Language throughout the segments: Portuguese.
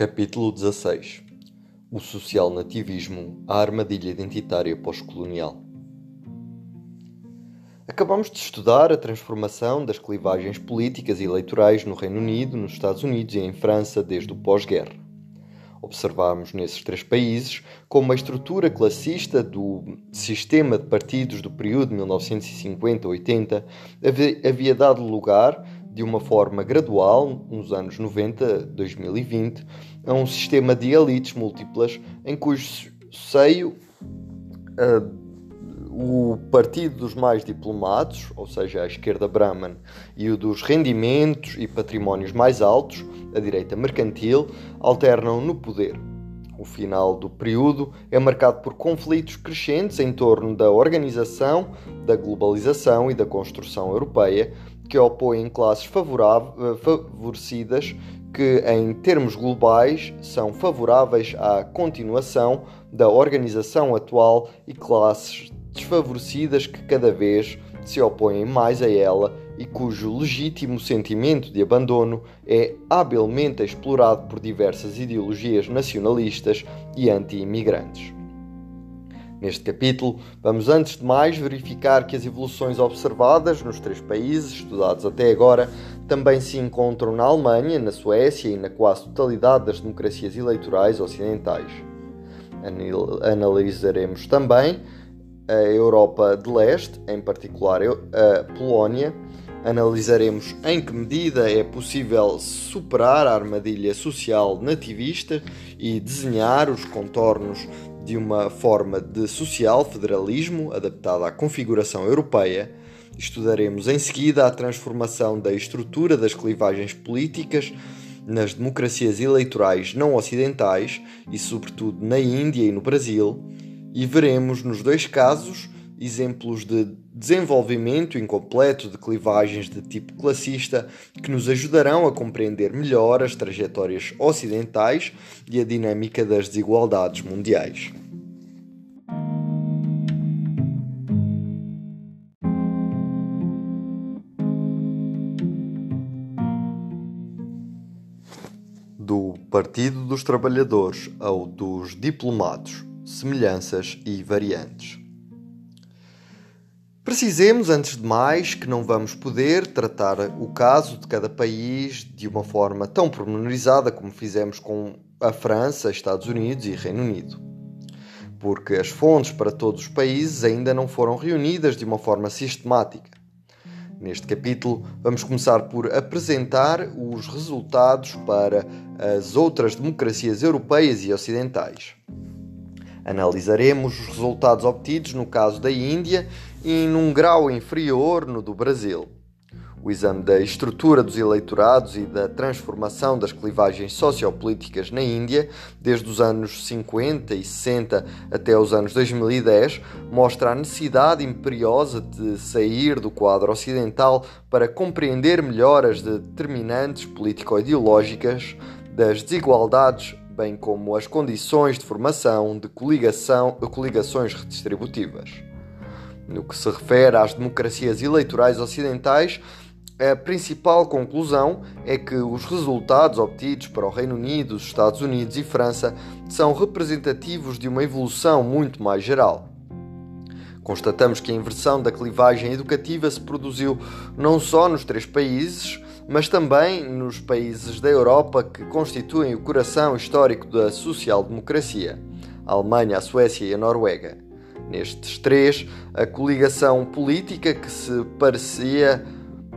Capítulo 16 O social nativismo, a armadilha identitária pós-colonial. Acabamos de estudar a transformação das clivagens políticas e eleitorais no Reino Unido, nos Estados Unidos e em França desde o pós-guerra. Observamos nesses três países como a estrutura classista do sistema de partidos do período 1950-80 havia dado lugar de uma forma gradual, nos anos 90, 2020, a um sistema de elites múltiplas em cujo seio uh, o partido dos mais diplomados, ou seja, a esquerda Brahman, e o dos rendimentos e patrimónios mais altos, a direita mercantil, alternam no poder. O final do período é marcado por conflitos crescentes em torno da organização, da globalização e da construção europeia, que opõem classes eh, favorecidas que, em termos globais, são favoráveis à continuação da organização atual e classes desfavorecidas que cada vez se opõem mais a ela e cujo legítimo sentimento de abandono é habilmente explorado por diversas ideologias nacionalistas e anti-imigrantes. Neste capítulo, vamos antes de mais verificar que as evoluções observadas nos três países estudados até agora também se encontram na Alemanha, na Suécia e na quase totalidade das democracias eleitorais ocidentais. Analisaremos também a Europa de Leste, em particular a Polónia. Analisaremos em que medida é possível superar a armadilha social nativista e desenhar os contornos de uma forma de social federalismo adaptada à configuração europeia, estudaremos em seguida a transformação da estrutura das clivagens políticas nas democracias eleitorais não ocidentais e, sobretudo, na Índia e no Brasil, e veremos nos dois casos exemplos de desenvolvimento incompleto de clivagens de tipo classista que nos ajudarão a compreender melhor as trajetórias ocidentais e a dinâmica das desigualdades mundiais. Do Partido dos Trabalhadores ao dos Diplomados, semelhanças e variantes. Precisemos, antes de mais, que não vamos poder tratar o caso de cada país de uma forma tão pormenorizada como fizemos com a França, Estados Unidos e Reino Unido. Porque as fontes para todos os países ainda não foram reunidas de uma forma sistemática. Neste capítulo, vamos começar por apresentar os resultados para as outras democracias europeias e ocidentais. Analisaremos os resultados obtidos no caso da Índia e num grau inferior no do Brasil. O exame da estrutura dos eleitorados e da transformação das clivagens sociopolíticas na Índia, desde os anos 50 e 60 até os anos 2010, mostra a necessidade imperiosa de sair do quadro ocidental para compreender melhor as determinantes político-ideológicas das desigualdades bem como as condições de formação de coligação, coligações redistributivas. No que se refere às democracias eleitorais ocidentais, a principal conclusão é que os resultados obtidos para o Reino Unido, os Estados Unidos e França são representativos de uma evolução muito mais geral. Constatamos que a inversão da clivagem educativa se produziu não só nos três países, mas também nos países da Europa que constituem o coração histórico da social-democracia, a Alemanha, a Suécia e a Noruega. Nestes três, a coligação política que se parecia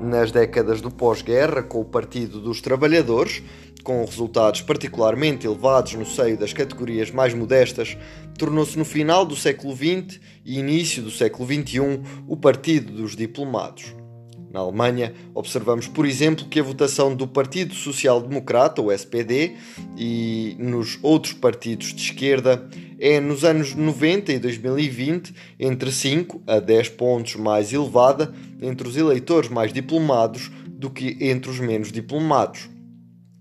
nas décadas do pós-guerra com o Partido dos Trabalhadores, com resultados particularmente elevados no seio das categorias mais modestas, tornou-se no final do século XX e início do século XXI o Partido dos Diplomados. Na Alemanha, observamos, por exemplo, que a votação do Partido Social Democrata, o SPD, e nos outros partidos de esquerda é nos anos 90 e 2020 entre 5 a 10 pontos mais elevada entre os eleitores mais diplomados do que entre os menos diplomados,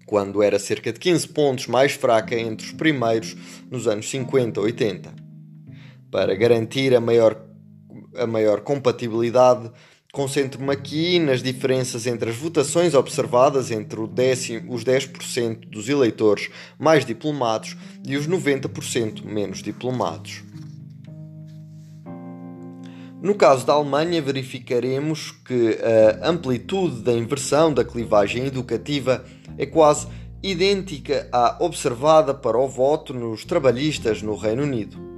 quando era cerca de 15 pontos mais fraca entre os primeiros nos anos 50 e 80. Para garantir a maior, a maior compatibilidade Concentro-me aqui nas diferenças entre as votações observadas entre décimo, os 10% dos eleitores mais diplomados e os 90% menos diplomados. No caso da Alemanha, verificaremos que a amplitude da inversão da clivagem educativa é quase idêntica à observada para o voto nos trabalhistas no Reino Unido.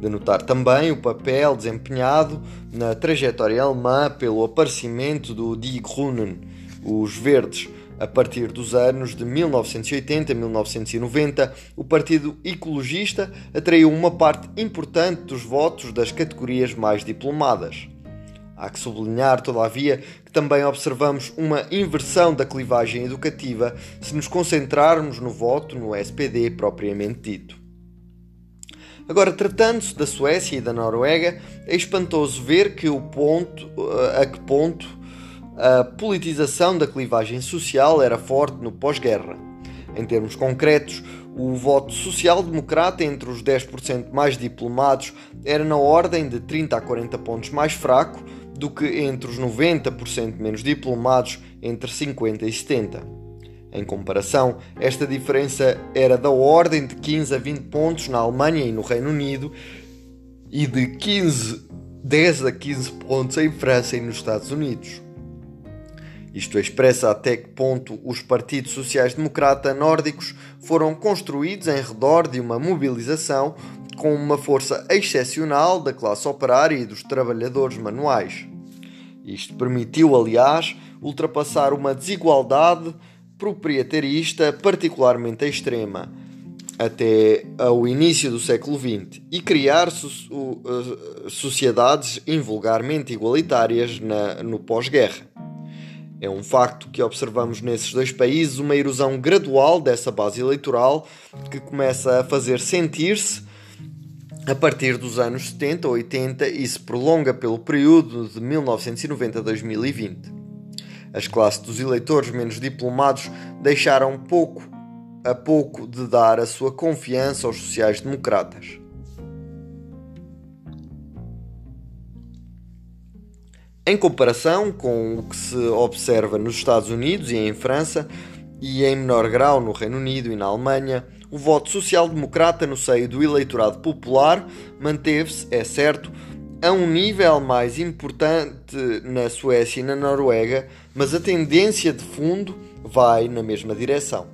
De notar também o papel desempenhado na trajetória alemã pelo aparecimento do Die Grünen, os Verdes. A partir dos anos de 1980 e 1990, o Partido Ecologista atraiu uma parte importante dos votos das categorias mais diplomadas. Há que sublinhar, todavia, que também observamos uma inversão da clivagem educativa se nos concentrarmos no voto no SPD propriamente dito. Agora, tratando-se da Suécia e da Noruega, é espantoso ver que o ponto, eh, a que ponto a politização da clivagem social era forte no pós-guerra. Em termos concretos, o voto social-democrata entre os 10% mais diplomados era na ordem de 30 a 40 pontos mais fraco do que entre os 90% menos diplomados entre 50 e 70. Em comparação, esta diferença era da ordem de 15 a 20 pontos na Alemanha e no Reino Unido e de 15, 10 a 15 pontos em França e nos Estados Unidos. Isto expressa até que ponto os partidos sociais-democrata nórdicos foram construídos em redor de uma mobilização com uma força excepcional da classe operária e dos trabalhadores manuais. Isto permitiu, aliás, ultrapassar uma desigualdade proprietarista particularmente extrema até ao início do século XX e criar so sociedades invulgarmente igualitárias na, no pós-guerra. É um facto que observamos nesses dois países uma erosão gradual dessa base eleitoral que começa a fazer sentir-se a partir dos anos 70 ou 80 e se prolonga pelo período de 1990 a 2020. As classes dos eleitores menos diplomados deixaram pouco a pouco de dar a sua confiança aos sociais-democratas. Em comparação com o que se observa nos Estados Unidos e em França, e em menor grau no Reino Unido e na Alemanha, o voto social-democrata no seio do eleitorado popular manteve-se, é certo, a um nível mais importante na Suécia e na Noruega, mas a tendência de fundo vai na mesma direção.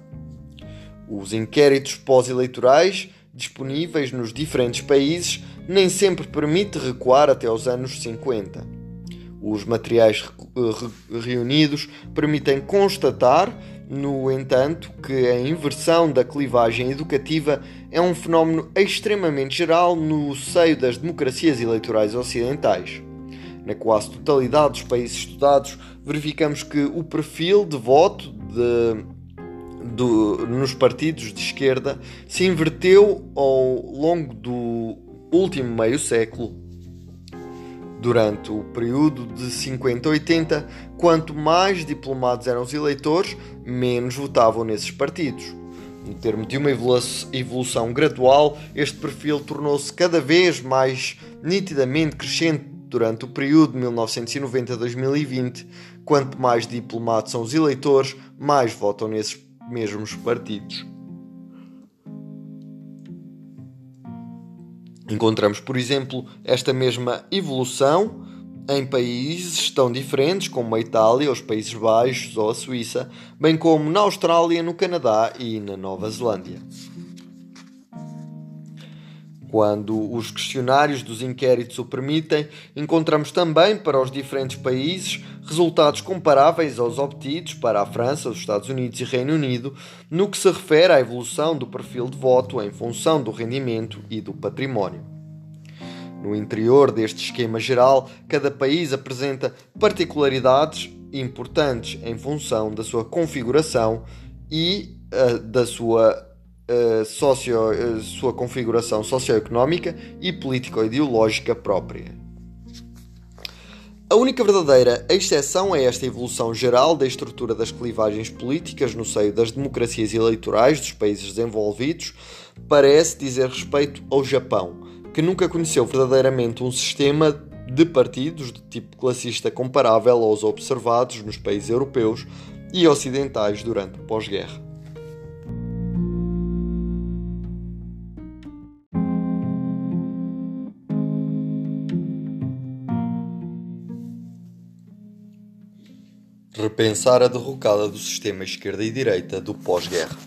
Os inquéritos pós-eleitorais disponíveis nos diferentes países nem sempre permite recuar até aos anos 50. Os materiais reunidos permitem constatar no entanto, que a inversão da clivagem educativa é um fenómeno extremamente geral no seio das democracias eleitorais ocidentais. Na quase totalidade dos países estudados, verificamos que o perfil de voto de, do, nos partidos de esquerda se inverteu ao longo do último meio século Durante o período de 50 a 80, quanto mais diplomados eram os eleitores, menos votavam nesses partidos. No termo de uma evolução gradual, este perfil tornou-se cada vez mais nitidamente crescente durante o período de 1990 a 2020. Quanto mais diplomados são os eleitores, mais votam nesses mesmos partidos. Encontramos, por exemplo, esta mesma evolução em países tão diferentes como a Itália, os Países Baixos ou a Suíça, bem como na Austrália, no Canadá e na Nova Zelândia. Quando os questionários dos inquéritos o permitem, encontramos também para os diferentes países resultados comparáveis aos obtidos para a França, os Estados Unidos e Reino Unido no que se refere à evolução do perfil de voto em função do rendimento e do património. No interior deste esquema geral, cada país apresenta particularidades importantes em função da sua configuração e uh, da sua uh, socio, uh, sua configuração socioeconómica e político-ideológica própria. A única verdadeira exceção a esta evolução geral da estrutura das clivagens políticas no seio das democracias eleitorais dos países desenvolvidos parece dizer respeito ao Japão, que nunca conheceu verdadeiramente um sistema de partidos de tipo classista comparável aos observados nos países europeus e ocidentais durante o pós-guerra. Repensar a derrocada do sistema esquerda e direita do pós-guerra.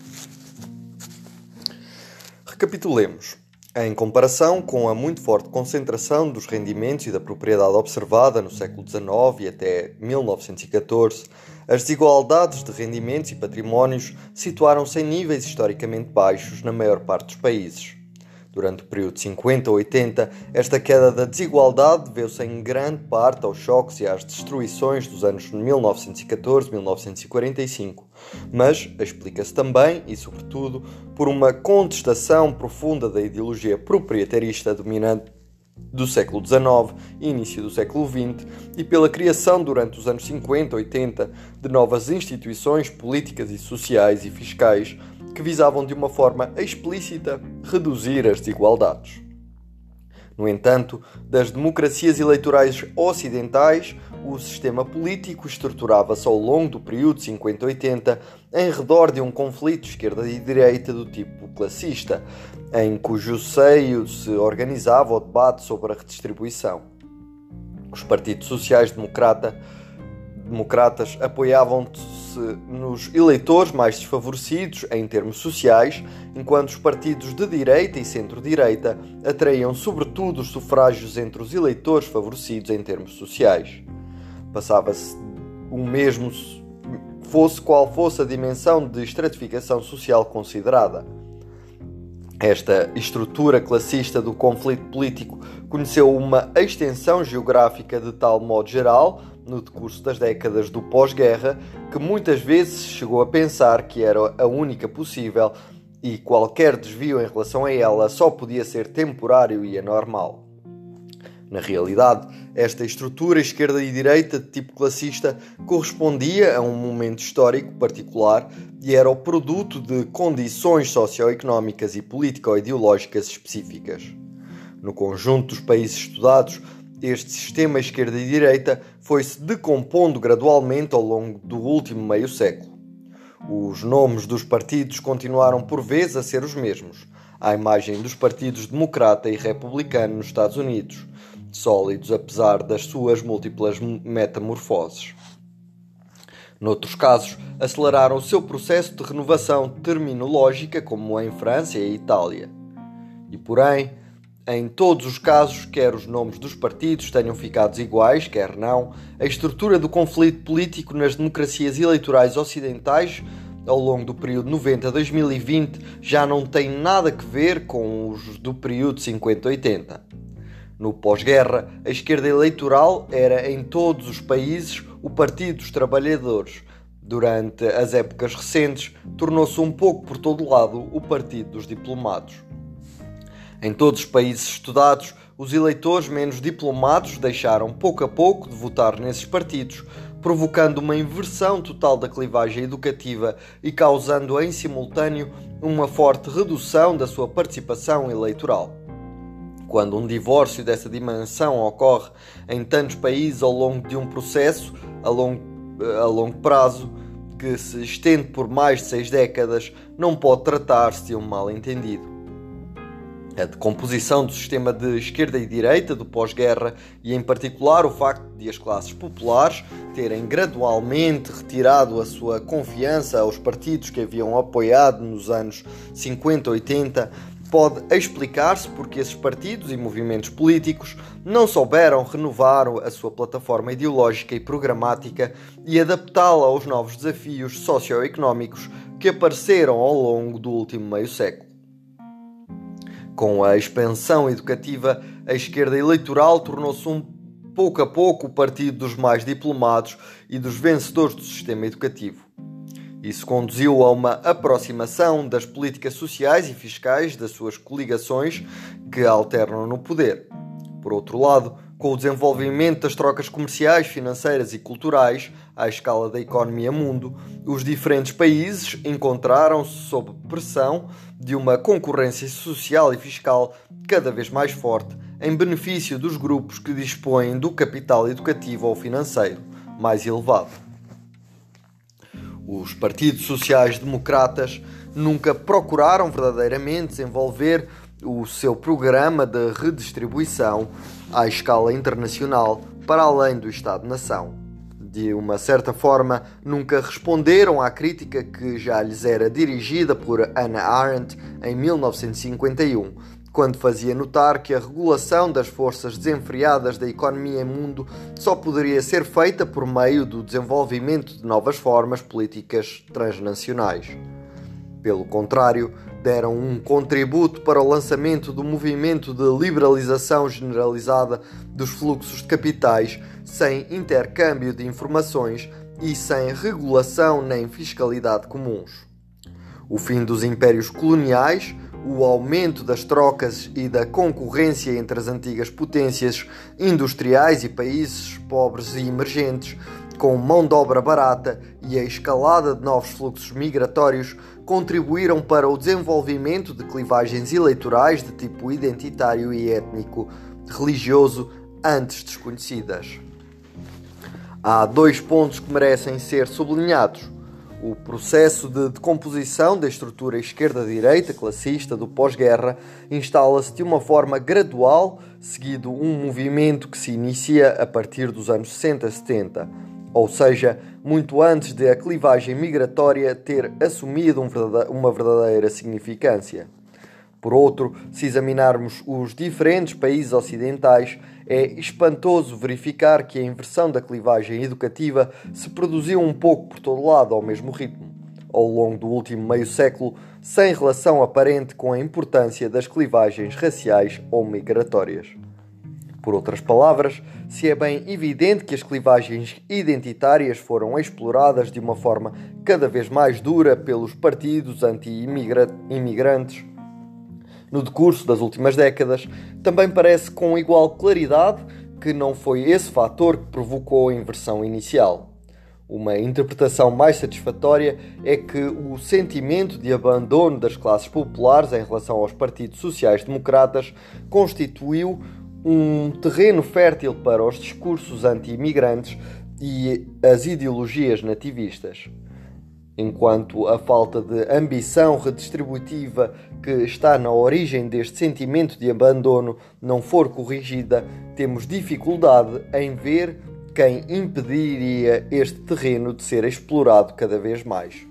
Recapitulemos. Em comparação com a muito forte concentração dos rendimentos e da propriedade observada no século XIX e até 1914, as desigualdades de rendimentos e patrimónios situaram-se em níveis historicamente baixos na maior parte dos países. Durante o período de 50 a 80, esta queda da desigualdade deveu-se em grande parte aos choques e às destruições dos anos 1914-1945, mas explica-se também, e sobretudo, por uma contestação profunda da ideologia proprietarista dominante do século XIX e início do século XX e pela criação durante os anos 50 e 80 de novas instituições políticas e sociais e fiscais que visavam de uma forma explícita reduzir as desigualdades. No entanto, das democracias eleitorais ocidentais, o sistema político estruturava-se ao longo do período 50-80 em redor de um conflito esquerda e direita do tipo classista, em cujo seio se organizava o debate sobre a redistribuição. Os partidos sociais-democrata democratas apoiavam-se nos eleitores mais desfavorecidos em termos sociais, enquanto os partidos de direita e centro-direita atraíam sobretudo os sufrágios entre os eleitores favorecidos em termos sociais. Passava-se o mesmo fosse qual fosse a dimensão de estratificação social considerada. Esta estrutura classista do conflito político conheceu uma extensão geográfica de tal modo geral no decurso das décadas do pós-guerra que muitas vezes chegou a pensar que era a única possível e qualquer desvio em relação a ela só podia ser temporário e anormal. Na realidade, esta estrutura esquerda e direita de tipo classista correspondia a um momento histórico particular e era o produto de condições socioeconómicas e político-ideológicas específicas. No conjunto dos países estudados, este sistema esquerda e direita foi-se decompondo gradualmente ao longo do último meio século. Os nomes dos partidos continuaram por vezes a ser os mesmos, à imagem dos partidos democrata e republicano nos Estados Unidos, sólidos apesar das suas múltiplas metamorfoses. Noutros casos, aceleraram o seu processo de renovação terminológica, como em França e Itália. E, porém, em todos os casos, quer os nomes dos partidos tenham ficado iguais, quer não, a estrutura do conflito político nas democracias eleitorais ocidentais ao longo do período 90 a 2020 já não tem nada a ver com os do período 50-80. No pós-guerra, a esquerda eleitoral era em todos os países o Partido dos Trabalhadores. Durante as épocas recentes, tornou-se um pouco por todo lado o Partido dos Diplomados. Em todos os países estudados, os eleitores menos diplomados deixaram pouco a pouco de votar nesses partidos, provocando uma inversão total da clivagem educativa e causando em simultâneo uma forte redução da sua participação eleitoral. Quando um divórcio dessa dimensão ocorre em tantos países ao longo de um processo a longo, a longo prazo, que se estende por mais de seis décadas, não pode tratar-se de um mal-entendido. A decomposição do sistema de esquerda e direita do pós-guerra e, em particular, o facto de as classes populares terem gradualmente retirado a sua confiança aos partidos que haviam apoiado nos anos 50 80 pode explicar-se porque esses partidos e movimentos políticos não souberam renovar a sua plataforma ideológica e programática e adaptá-la aos novos desafios socioeconómicos que apareceram ao longo do último meio século. Com a expansão educativa, a esquerda eleitoral tornou-se um pouco a pouco o partido dos mais diplomados e dos vencedores do sistema educativo. Isso conduziu a uma aproximação das políticas sociais e fiscais das suas coligações que alternam no poder. Por outro lado, com o desenvolvimento das trocas comerciais, financeiras e culturais à escala da economia mundo, os diferentes países encontraram-se sob pressão de uma concorrência social e fiscal cada vez mais forte em benefício dos grupos que dispõem do capital educativo ou financeiro mais elevado. Os partidos sociais-democratas nunca procuraram verdadeiramente desenvolver o seu programa de redistribuição à escala internacional para além do Estado-nação. De uma certa forma, nunca responderam à crítica que já lhes era dirigida por Hannah Arendt em 1951, quando fazia notar que a regulação das forças desenfreadas da economia em mundo só poderia ser feita por meio do desenvolvimento de novas formas políticas transnacionais. Pelo contrário, deram um contributo para o lançamento do movimento de liberalização generalizada dos fluxos de capitais, sem intercâmbio de informações e sem regulação nem fiscalidade comuns. O fim dos impérios coloniais, o aumento das trocas e da concorrência entre as antigas potências industriais e países pobres e emergentes, com mão de obra barata e a escalada de novos fluxos migratórios, contribuíram para o desenvolvimento de clivagens eleitorais de tipo identitário e étnico, religioso, antes desconhecidas. Há dois pontos que merecem ser sublinhados o processo de decomposição da estrutura esquerda-direita classista do pós-guerra instala-se de uma forma gradual, seguido um movimento que se inicia a partir dos anos 60-70, ou seja, muito antes de a clivagem migratória ter assumido uma verdadeira significância. Por outro, se examinarmos os diferentes países ocidentais, é espantoso verificar que a inversão da clivagem educativa se produziu um pouco por todo lado ao mesmo ritmo, ao longo do último meio século, sem relação aparente com a importância das clivagens raciais ou migratórias. Por outras palavras, se é bem evidente que as clivagens identitárias foram exploradas de uma forma cada vez mais dura pelos partidos anti-imigrantes, no decurso das últimas décadas, também parece com igual claridade que não foi esse fator que provocou a inversão inicial. Uma interpretação mais satisfatória é que o sentimento de abandono das classes populares em relação aos partidos sociais-democratas constituiu um terreno fértil para os discursos anti-imigrantes e as ideologias nativistas. Enquanto a falta de ambição redistributiva que está na origem deste sentimento de abandono não for corrigida, temos dificuldade em ver quem impediria este terreno de ser explorado cada vez mais.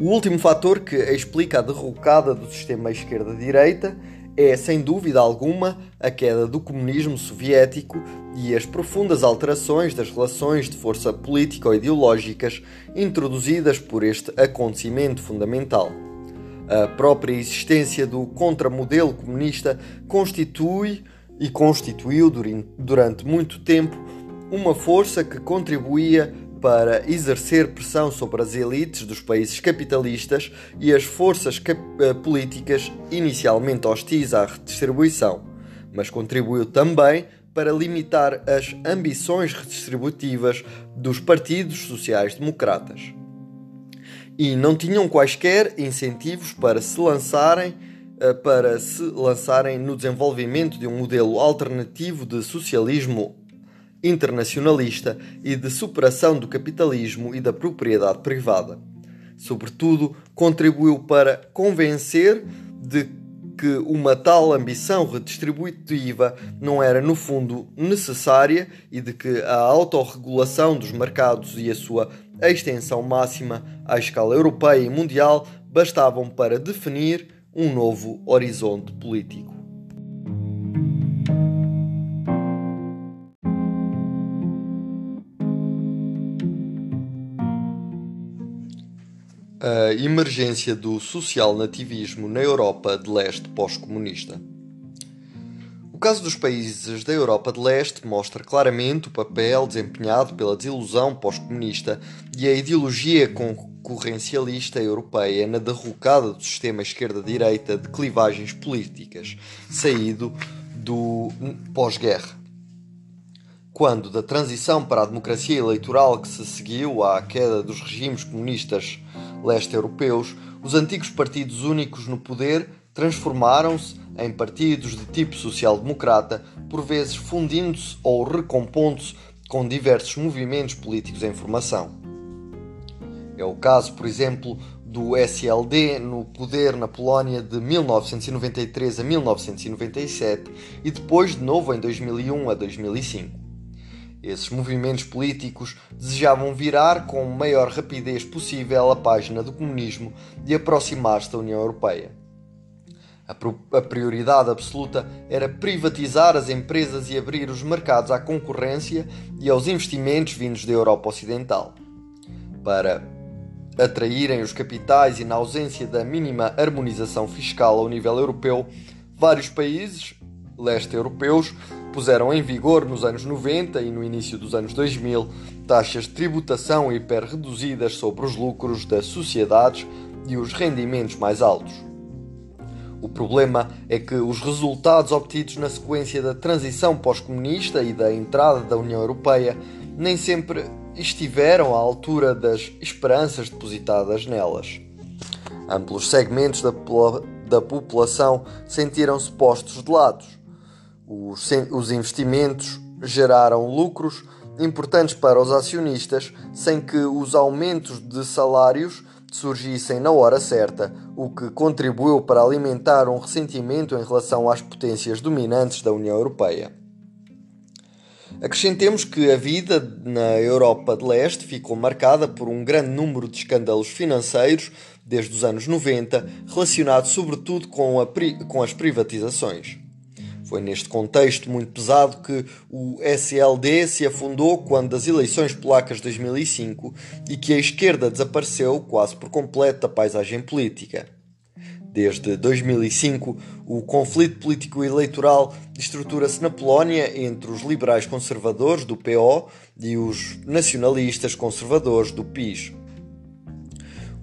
O último fator que explica a derrocada do sistema esquerda-direita é, sem dúvida alguma, a queda do comunismo soviético e as profundas alterações das relações de força político-ideológicas introduzidas por este acontecimento fundamental. A própria existência do contramodelo comunista constitui e constituiu durante muito tempo uma força que contribuía para exercer pressão sobre as elites dos países capitalistas e as forças eh, políticas inicialmente hostis à redistribuição, mas contribuiu também para limitar as ambições redistributivas dos partidos sociais-democratas. E não tinham quaisquer incentivos para se lançarem eh, para se lançarem no desenvolvimento de um modelo alternativo de socialismo internacionalista e de superação do capitalismo e da propriedade privada. Sobretudo, contribuiu para convencer de que uma tal ambição redistributiva não era, no fundo, necessária e de que a autorregulação dos mercados e a sua extensão máxima à escala europeia e mundial bastavam para definir um novo horizonte político. a emergência do social-nativismo na Europa de leste pós-comunista. O caso dos países da Europa de leste mostra claramente o papel desempenhado pela desilusão pós-comunista e a ideologia concorrencialista europeia na derrocada do sistema esquerda-direita de clivagens políticas, saído do pós-guerra. Quando da transição para a democracia eleitoral que se seguiu à queda dos regimes comunistas leste-europeus, os antigos partidos únicos no poder transformaram-se em partidos de tipo social-democrata, por vezes fundindo-se ou recompondo-se com diversos movimentos políticos em formação. É o caso, por exemplo, do SLD no poder na Polónia de 1993 a 1997 e depois de novo em 2001 a 2005. Esses movimentos políticos desejavam virar com maior rapidez possível a página do comunismo e aproximar-se da União Europeia. A prioridade absoluta era privatizar as empresas e abrir os mercados à concorrência e aos investimentos vindos da Europa Ocidental. Para atraírem os capitais e na ausência da mínima harmonização fiscal ao nível europeu, vários países leste-europeus puseram em vigor nos anos 90 e no início dos anos 2000 taxas de tributação hiper reduzidas sobre os lucros das sociedades e os rendimentos mais altos. O problema é que os resultados obtidos na sequência da transição pós-comunista e da entrada da União Europeia nem sempre estiveram à altura das esperanças depositadas nelas. Amplos segmentos da, da população sentiram-se postos de lado. Os, os investimentos geraram lucros importantes para os acionistas sem que os aumentos de salários surgissem na hora certa, o que contribuiu para alimentar um ressentimento em relação às potências dominantes da União Europeia. Acrescentemos que a vida na Europa de Leste ficou marcada por um grande número de escândalos financeiros desde os anos 90, relacionados sobretudo com, a, com as privatizações. Foi neste contexto muito pesado que o SLD se afundou quando das eleições polacas de 2005 e que a esquerda desapareceu quase por completo da paisagem política. Desde 2005, o conflito político-eleitoral estrutura-se na Polónia entre os liberais conservadores do PO e os nacionalistas conservadores do PiS.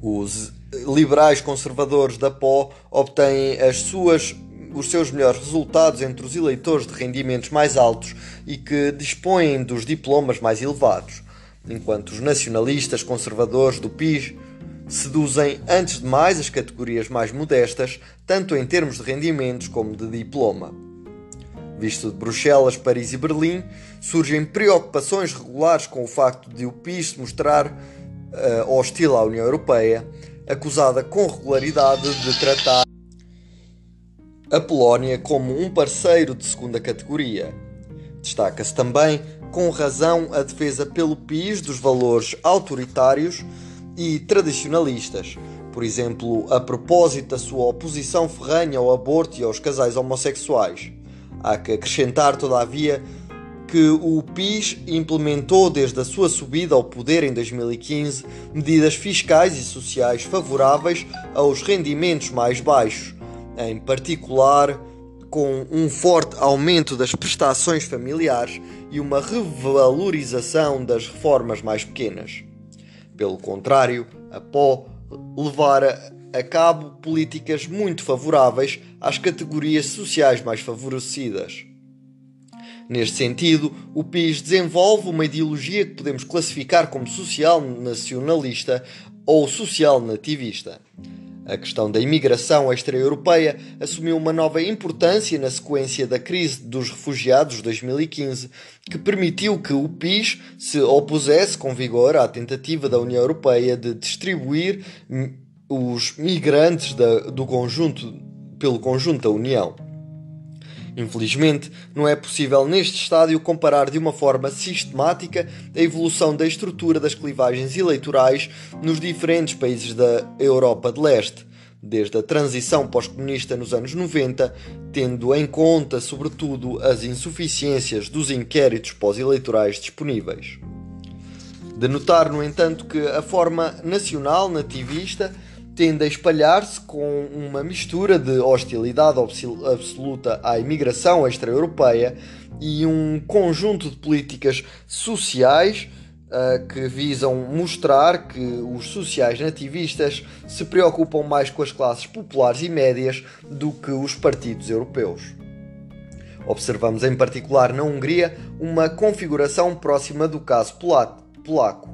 Os liberais conservadores da PO obtêm as suas, os seus melhores resultados entre os eleitores de rendimentos mais altos e que dispõem dos diplomas mais elevados, enquanto os nacionalistas conservadores do PiS seduzem antes de mais as categorias mais modestas, tanto em termos de rendimentos como de diploma. Visto de Bruxelas, Paris e Berlim, surgem preocupações regulares com o facto de o PIS se mostrar uh, hostil à União Europeia, acusada com regularidade de tratar a Polónia como um parceiro de segunda categoria. Destaca-se também, com razão, a defesa pelo PIS dos valores autoritários e tradicionalistas, por exemplo, a propósito da sua oposição ferranha ao aborto e aos casais homossexuais. Há que acrescentar, todavia, que o PIS implementou desde a sua subida ao poder em 2015 medidas fiscais e sociais favoráveis aos rendimentos mais baixos, em particular com um forte aumento das prestações familiares e uma revalorização das reformas mais pequenas. Pelo contrário, a PO levara a cabo políticas muito favoráveis às categorias sociais mais favorecidas. Neste sentido, o PIS desenvolve uma ideologia que podemos classificar como social nacionalista ou social nativista. A questão da imigração extra-europeia assumiu uma nova importância na sequência da crise dos refugiados de 2015, que permitiu que o PIS se opusesse com vigor à tentativa da União Europeia de distribuir os migrantes da, do conjunto, pelo conjunto da União. Infelizmente, não é possível neste estádio comparar de uma forma sistemática a evolução da estrutura das clivagens eleitorais nos diferentes países da Europa de Leste, desde a transição pós-comunista nos anos 90, tendo em conta, sobretudo, as insuficiências dos inquéritos pós-eleitorais disponíveis. De notar, no entanto, que a forma nacional nativista tende a espalhar-se com uma mistura de hostilidade absoluta à imigração extra-europeia e um conjunto de políticas sociais uh, que visam mostrar que os sociais nativistas se preocupam mais com as classes populares e médias do que os partidos europeus. Observamos em particular na Hungria uma configuração próxima do caso polaco,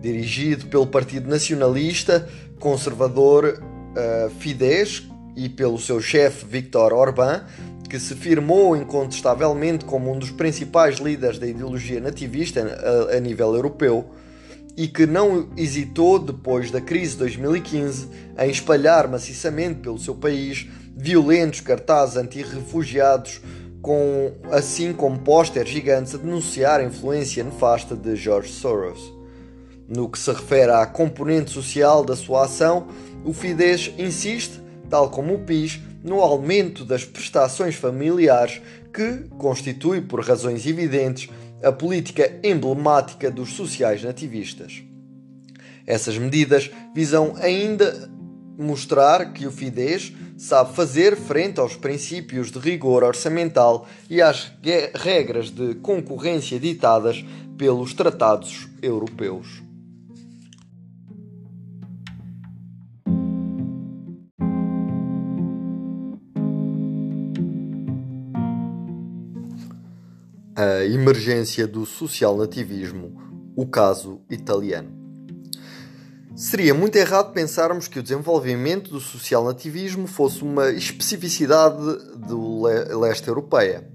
dirigido pelo Partido Nacionalista conservador uh, Fidesz, e pelo seu chefe Viktor Orbán, que se firmou incontestavelmente como um dos principais líderes da ideologia nativista a, a nível europeu e que não hesitou, depois da crise de 2015, em espalhar maciçamente pelo seu país violentos cartazes anti-refugiados, com, assim como pósteres gigantes a denunciar a influência nefasta de George Soros. No que se refere à componente social da sua ação, o Fidesz insiste, tal como o PIS, no aumento das prestações familiares, que constitui, por razões evidentes, a política emblemática dos sociais-nativistas. Essas medidas visam ainda mostrar que o Fidesz sabe fazer frente aos princípios de rigor orçamental e às regras de concorrência ditadas pelos tratados europeus. A emergência do social-nativismo, o caso italiano. Seria muito errado pensarmos que o desenvolvimento do social-nativismo fosse uma especificidade do leste europeia.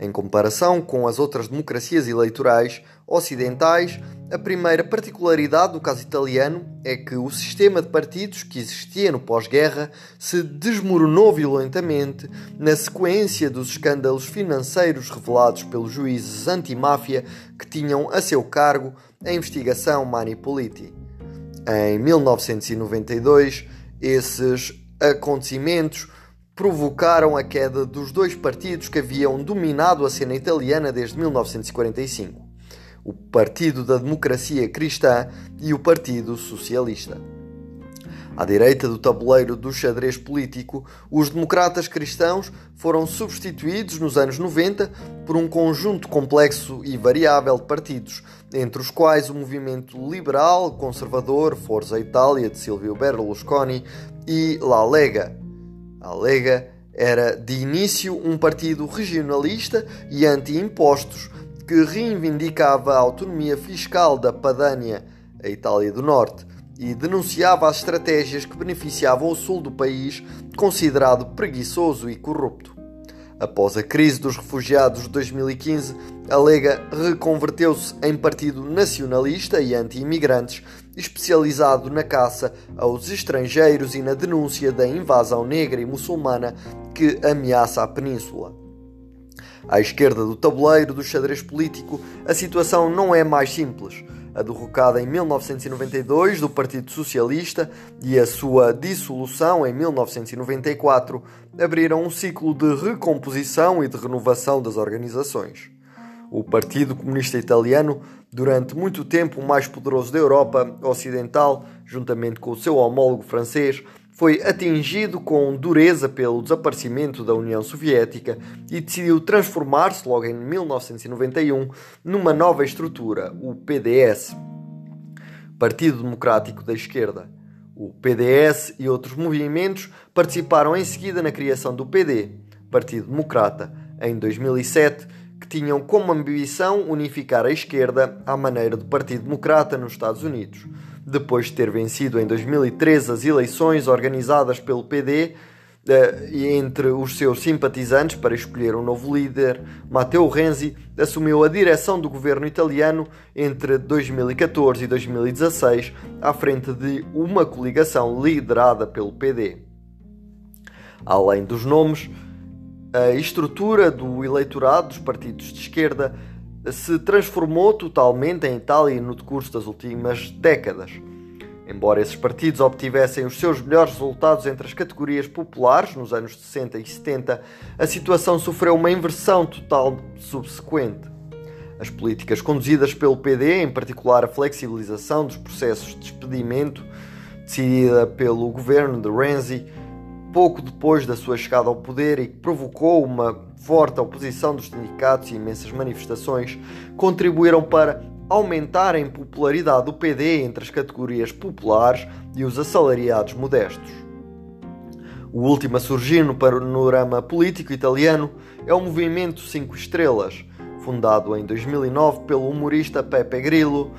Em comparação com as outras democracias eleitorais ocidentais, a primeira particularidade do caso italiano é que o sistema de partidos que existia no pós-guerra se desmoronou violentamente na sequência dos escândalos financeiros revelados pelos juízes anti-máfia que tinham a seu cargo a investigação Manipoliti. Em 1992, esses acontecimentos provocaram a queda dos dois partidos que haviam dominado a cena italiana desde 1945: o Partido da Democracia Cristã e o Partido Socialista. À direita do tabuleiro do xadrez político, os democratas cristãos foram substituídos nos anos 90 por um conjunto complexo e variável de partidos, entre os quais o movimento liberal conservador Forza Itália de Silvio Berlusconi e La Lega. A Lega era de início um partido regionalista e anti-impostos que reivindicava a autonomia fiscal da Padania, a Itália do Norte, e denunciava as estratégias que beneficiavam o sul do país, considerado preguiçoso e corrupto. Após a crise dos refugiados de 2015, a Lega reconverteu-se em partido nacionalista e anti-imigrantes, especializado na caça aos estrangeiros e na denúncia da invasão negra e muçulmana que ameaça a península. À esquerda do tabuleiro do xadrez político, a situação não é mais simples a derrocada em 1992 do Partido Socialista e a sua dissolução em 1994 abriram um ciclo de recomposição e de renovação das organizações. O Partido Comunista Italiano, durante muito tempo o mais poderoso da Europa Ocidental, juntamente com o seu homólogo francês, foi atingido com dureza pelo desaparecimento da União Soviética e decidiu transformar-se logo em 1991 numa nova estrutura, o PDS, Partido Democrático da Esquerda. O PDS e outros movimentos participaram em seguida na criação do PD, Partido Democrata, em 2007, que tinham como ambição unificar a esquerda à maneira do Partido Democrata nos Estados Unidos depois de ter vencido em 2013 as eleições organizadas pelo PD eh, e entre os seus simpatizantes para escolher um novo líder, Matteo Renzi assumiu a direção do governo italiano entre 2014 e 2016, à frente de uma coligação liderada pelo PD. Além dos nomes, a estrutura do eleitorado dos partidos de esquerda se transformou totalmente em Itália no decurso das últimas décadas. Embora esses partidos obtivessem os seus melhores resultados entre as categorias populares nos anos 60 e 70, a situação sofreu uma inversão total subsequente. As políticas conduzidas pelo PD, em particular a flexibilização dos processos de despedimento, decidida pelo governo de Renzi, pouco depois da sua chegada ao poder e que provocou uma forte oposição dos sindicatos e imensas manifestações, contribuíram para aumentar a impopularidade do PD entre as categorias populares e os assalariados modestos. O último a surgir no panorama político italiano é o Movimento 5 Estrelas, fundado em 2009 pelo humorista Pepe Grillo.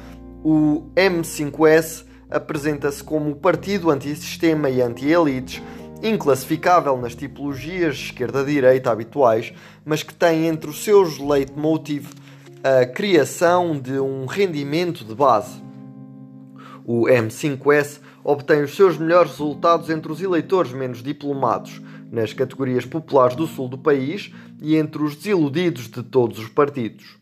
O M5S apresenta-se como partido antissistema e anti-elites inclassificável nas tipologias esquerda-direita habituais, mas que tem entre os seus leitmotiv a criação de um rendimento de base. O M5S obtém os seus melhores resultados entre os eleitores menos diplomados, nas categorias populares do sul do país e entre os desiludidos de todos os partidos.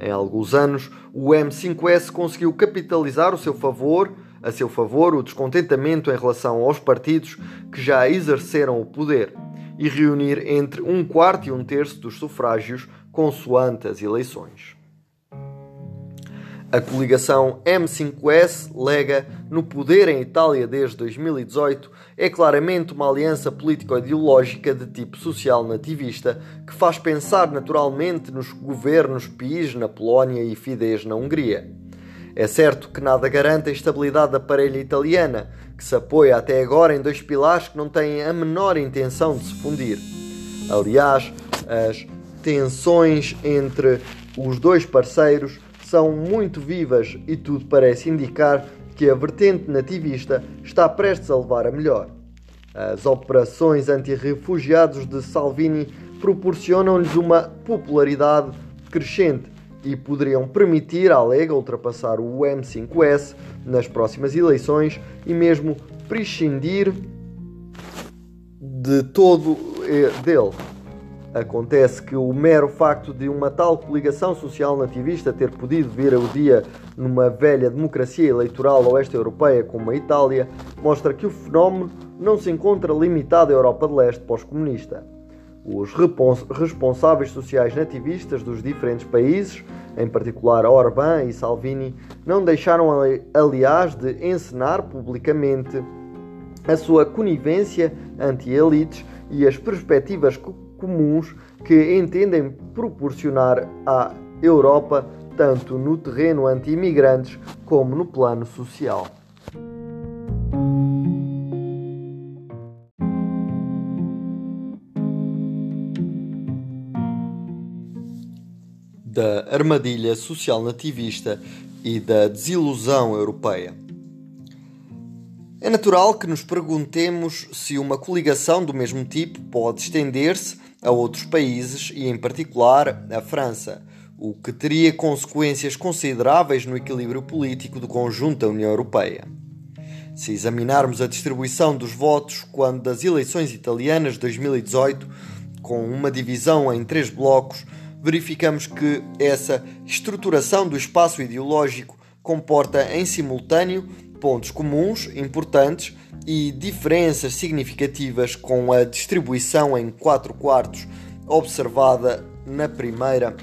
Em alguns anos, o M5S conseguiu capitalizar o seu favor, a seu favor o descontentamento em relação aos partidos que já exerceram o poder e reunir entre um quarto e um terço dos sufrágios consoante as eleições. A coligação M5S, Lega, no poder em Itália desde 2018, é claramente uma aliança político-ideológica de tipo social-nativista que faz pensar naturalmente nos governos PIS na Polónia e Fidesz na Hungria. É certo que nada garante a estabilidade da parelha italiana, que se apoia até agora em dois pilares que não têm a menor intenção de se fundir. Aliás, as tensões entre os dois parceiros são muito vivas e tudo parece indicar que a vertente nativista está prestes a levar a melhor. As operações anti-refugiados de Salvini proporcionam-lhes uma popularidade crescente e poderiam permitir à Lega ultrapassar o M5S nas próximas eleições e mesmo prescindir de todo eh, dele. Acontece que o mero facto de uma tal coligação social nativista ter podido vir ao dia numa velha democracia eleitoral oeste-europeia como a Itália mostra que o fenómeno não se encontra limitado à Europa de Leste pós-comunista. Os responsáveis sociais nativistas dos diferentes países, em particular Orbán e Salvini, não deixaram, aliás, de encenar publicamente a sua conivência anti-elites e as perspectivas comuns que entendem proporcionar à Europa tanto no terreno anti-imigrantes como no plano social. Da armadilha social nativista e da desilusão europeia. É natural que nos perguntemos se uma coligação do mesmo tipo pode estender-se a outros países e, em particular, à França, o que teria consequências consideráveis no equilíbrio político do conjunto da União Europeia. Se examinarmos a distribuição dos votos quando das eleições italianas de 2018, com uma divisão em três blocos, verificamos que essa estruturação do espaço ideológico comporta em simultâneo pontos comuns importantes e diferenças significativas com a distribuição em 4 quartos observada na primeira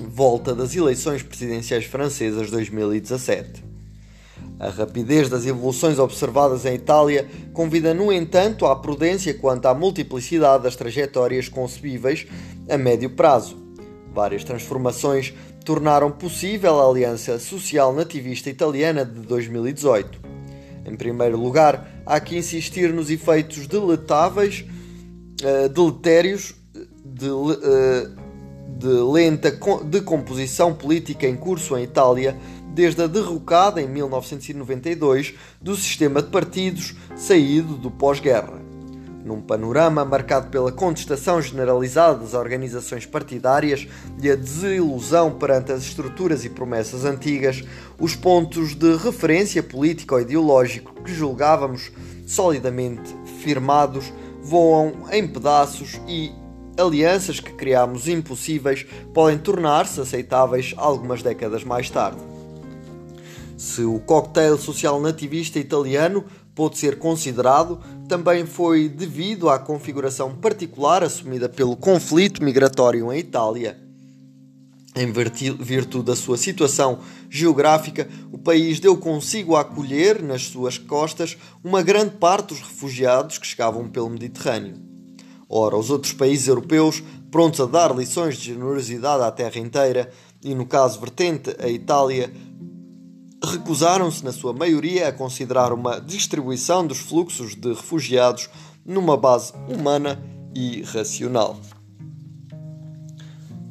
volta das eleições presidenciais francesas de 2017. A rapidez das evoluções observadas em Itália convida, no entanto, à prudência quanto à multiplicidade das trajetórias concebíveis a médio prazo. Várias transformações tornaram possível a Aliança Social Nativista Italiana de 2018. Em primeiro lugar, há que insistir nos efeitos deletáveis, uh, deletérios de, uh, de lenta decomposição política em curso em Itália desde a derrocada em 1992 do sistema de partidos saído do pós-guerra. Num panorama marcado pela contestação generalizada das organizações partidárias e a desilusão perante as estruturas e promessas antigas, os pontos de referência político-ideológico que julgávamos solidamente firmados voam em pedaços e alianças que criámos impossíveis podem tornar-se aceitáveis algumas décadas mais tarde. Se o cocktail social nativista italiano pôde ser considerado, também foi devido à configuração particular assumida pelo conflito migratório em Itália. Em virtude da sua situação geográfica, o país deu consigo a acolher nas suas costas uma grande parte dos refugiados que chegavam pelo Mediterrâneo. Ora, os outros países europeus, prontos a dar lições de generosidade à terra inteira, e no caso vertente, a Itália, recusaram-se, na sua maioria, a considerar uma distribuição dos fluxos de refugiados numa base humana e racional.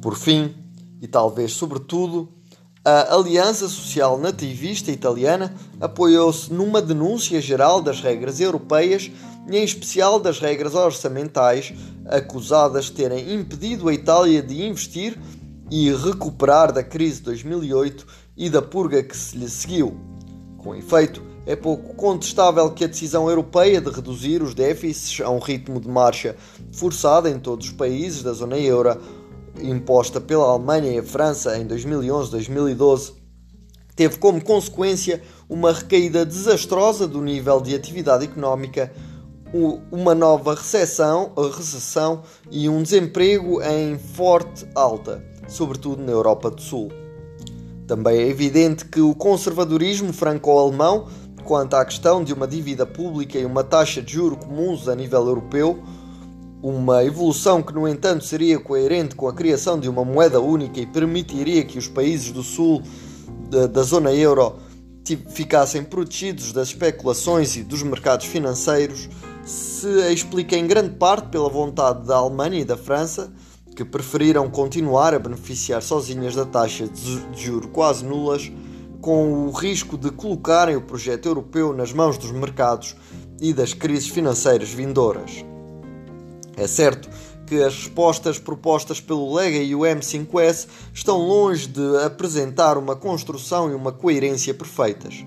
Por fim, e talvez sobretudo, a Aliança Social Nativista Italiana apoiou-se numa denúncia geral das regras europeias e em especial das regras orçamentais acusadas de terem impedido a Itália de investir e recuperar da crise de 2008 e da purga que se lhe seguiu. Com efeito, é pouco contestável que a decisão europeia de reduzir os déficits a um ritmo de marcha forçada em todos os países da zona euro, imposta pela Alemanha e a França em 2011-2012, teve como consequência uma recaída desastrosa do nível de atividade económica, uma nova recessão, recessão e um desemprego em forte alta, sobretudo na Europa do Sul. Também é evidente que o conservadorismo franco-alemão quanto à questão de uma dívida pública e uma taxa de juro comuns a nível europeu, uma evolução que, no entanto, seria coerente com a criação de uma moeda única e permitiria que os países do sul da, zona euro ficassem protegidos das especulações e dos mercados financeiros, se explica em grande parte pela vontade da Alemanha e da França, que preferiram continuar a beneficiar sozinhas da taxa de juro quase nulas com o risco de colocarem o projeto europeu nas mãos dos mercados e das crises financeiras vindouras. É certo que as respostas propostas pelo Lega e o M5S estão longe de apresentar uma construção e uma coerência perfeitas.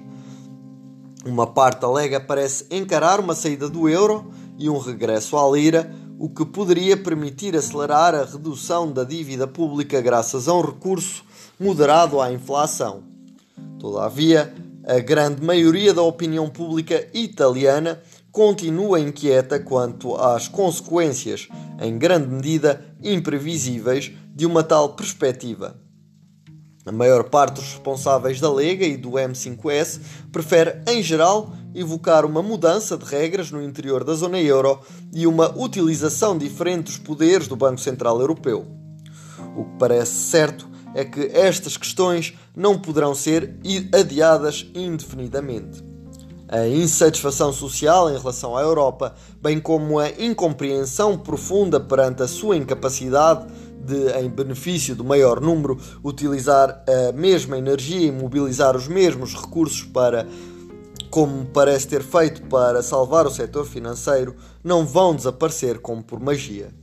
Uma parte da Lega parece encarar uma saída do euro e um regresso à lira, o que poderia permitir acelerar a redução da dívida pública graças a um recurso moderado à inflação. Todavia, a grande maioria da opinião pública italiana continua inquieta quanto às consequências, em grande medida imprevisíveis, de uma tal perspectiva. A maior parte dos responsáveis da Lega e do M5S prefere, em geral, evocar uma mudança de regras no interior da zona euro e uma utilização diferente dos poderes do Banco Central Europeu. O que parece certo é que estas questões não poderão ser adiadas indefinidamente. A insatisfação social em relação à Europa, bem como a incompreensão profunda perante a sua incapacidade de, em benefício do maior número, utilizar a mesma energia e mobilizar os mesmos recursos para, como parece ter feito para salvar o setor financeiro, não vão desaparecer como por magia.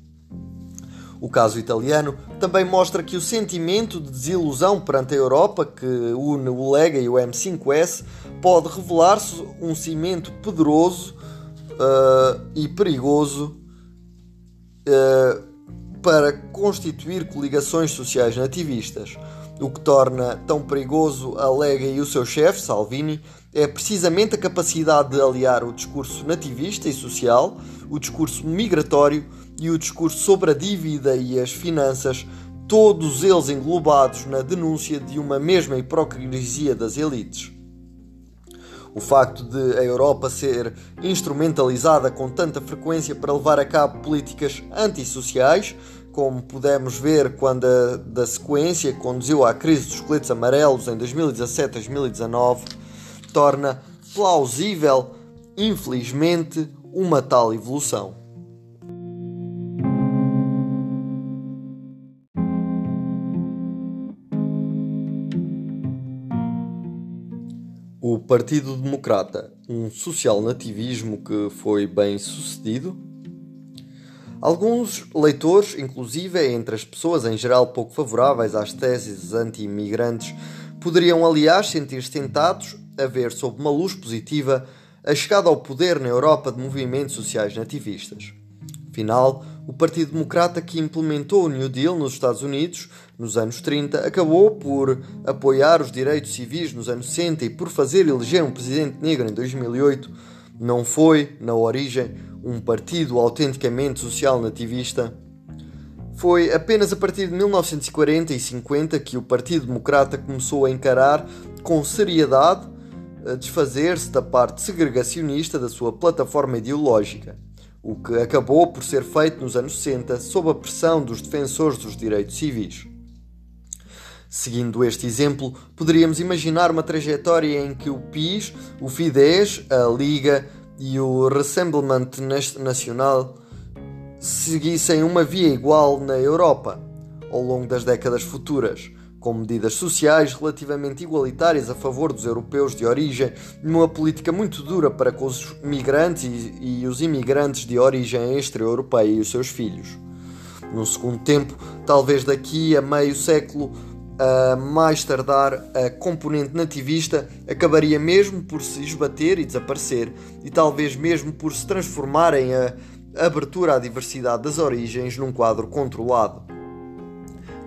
O caso italiano também mostra que o sentimento de desilusão perante a Europa que une o Lega e o M5S pode revelar-se um cimento poderoso uh, e perigoso uh, para constituir coligações sociais nativistas. O que torna tão perigoso a Lega e o seu chefe, Salvini, é precisamente a capacidade de aliar o discurso nativista e social, o discurso migratório e o discurso sobre a dívida e as finanças, todos eles englobados na denúncia de uma mesma hipocrisia das elites. O facto de a Europa ser instrumentalizada com tanta frequência para levar a cabo políticas antissociais, como pudemos ver quando a da sequência conduziu à crise dos coletes amarelos em 2017-2019, torna plausível, infelizmente, uma tal evolução. O Partido Democrata, um social-nativismo que foi bem sucedido. Alguns leitores, inclusive entre as pessoas em geral pouco favoráveis às teses anti-imigrantes, poderiam aliás sentir-se tentados a ver sob uma luz positiva a chegada ao poder na Europa de movimentos sociais nativistas. Afinal, o Partido Democrata que implementou o New Deal nos Estados Unidos nos anos 30 acabou por apoiar os direitos civis nos anos 60 e por fazer eleger um presidente negro em 2008. Não foi, na origem, um partido autenticamente social nativista. Foi apenas a partir de 1940 e 50 que o Partido Democrata começou a encarar com seriedade a desfazer-se da parte segregacionista da sua plataforma ideológica o que acabou por ser feito nos anos 60 sob a pressão dos defensores dos direitos civis. Seguindo este exemplo, poderíamos imaginar uma trajetória em que o PIS, o Fidesz, a Liga e o Rassemblement Nacional seguissem uma via igual na Europa ao longo das décadas futuras, com medidas sociais relativamente igualitárias a favor dos europeus de origem, numa política muito dura para com os migrantes e, e os imigrantes de origem extra-europeia e os seus filhos. Num segundo tempo, talvez daqui a meio século, a mais tardar, a componente nativista acabaria mesmo por se esbater e desaparecer, e talvez mesmo por se transformar em a abertura à diversidade das origens num quadro controlado.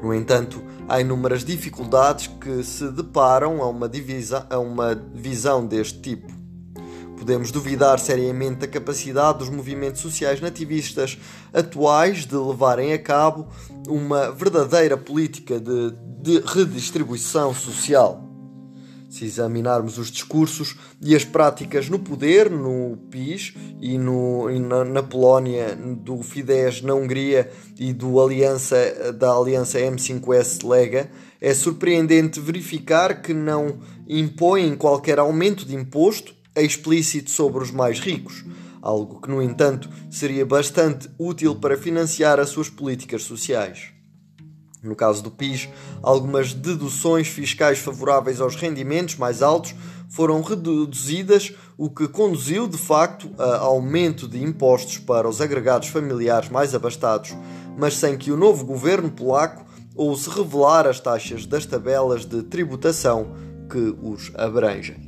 No entanto, há inúmeras dificuldades que se deparam a uma, divisa, a uma visão deste tipo. Podemos duvidar seriamente da capacidade dos movimentos sociais nativistas atuais de levarem a cabo uma verdadeira política de, de redistribuição social. Se examinarmos os discursos e as práticas no poder, no PIS e, no, e na, na, Polónia, do Fidesz na Hungria e do aliança, da aliança M5S Lega, é surpreendente verificar que não impõem qualquer aumento de imposto explícito sobre os mais ricos, algo que, no entanto, seria bastante útil para financiar as suas políticas sociais. No caso do PIS, algumas deduções fiscais favoráveis aos rendimentos mais altos foram reduzidas, o que conduziu de facto a aumento de impostos para os agregados familiares mais abastados, mas sem que o novo governo polaco ouse revelar as taxas das tabelas de tributação que os abrangem.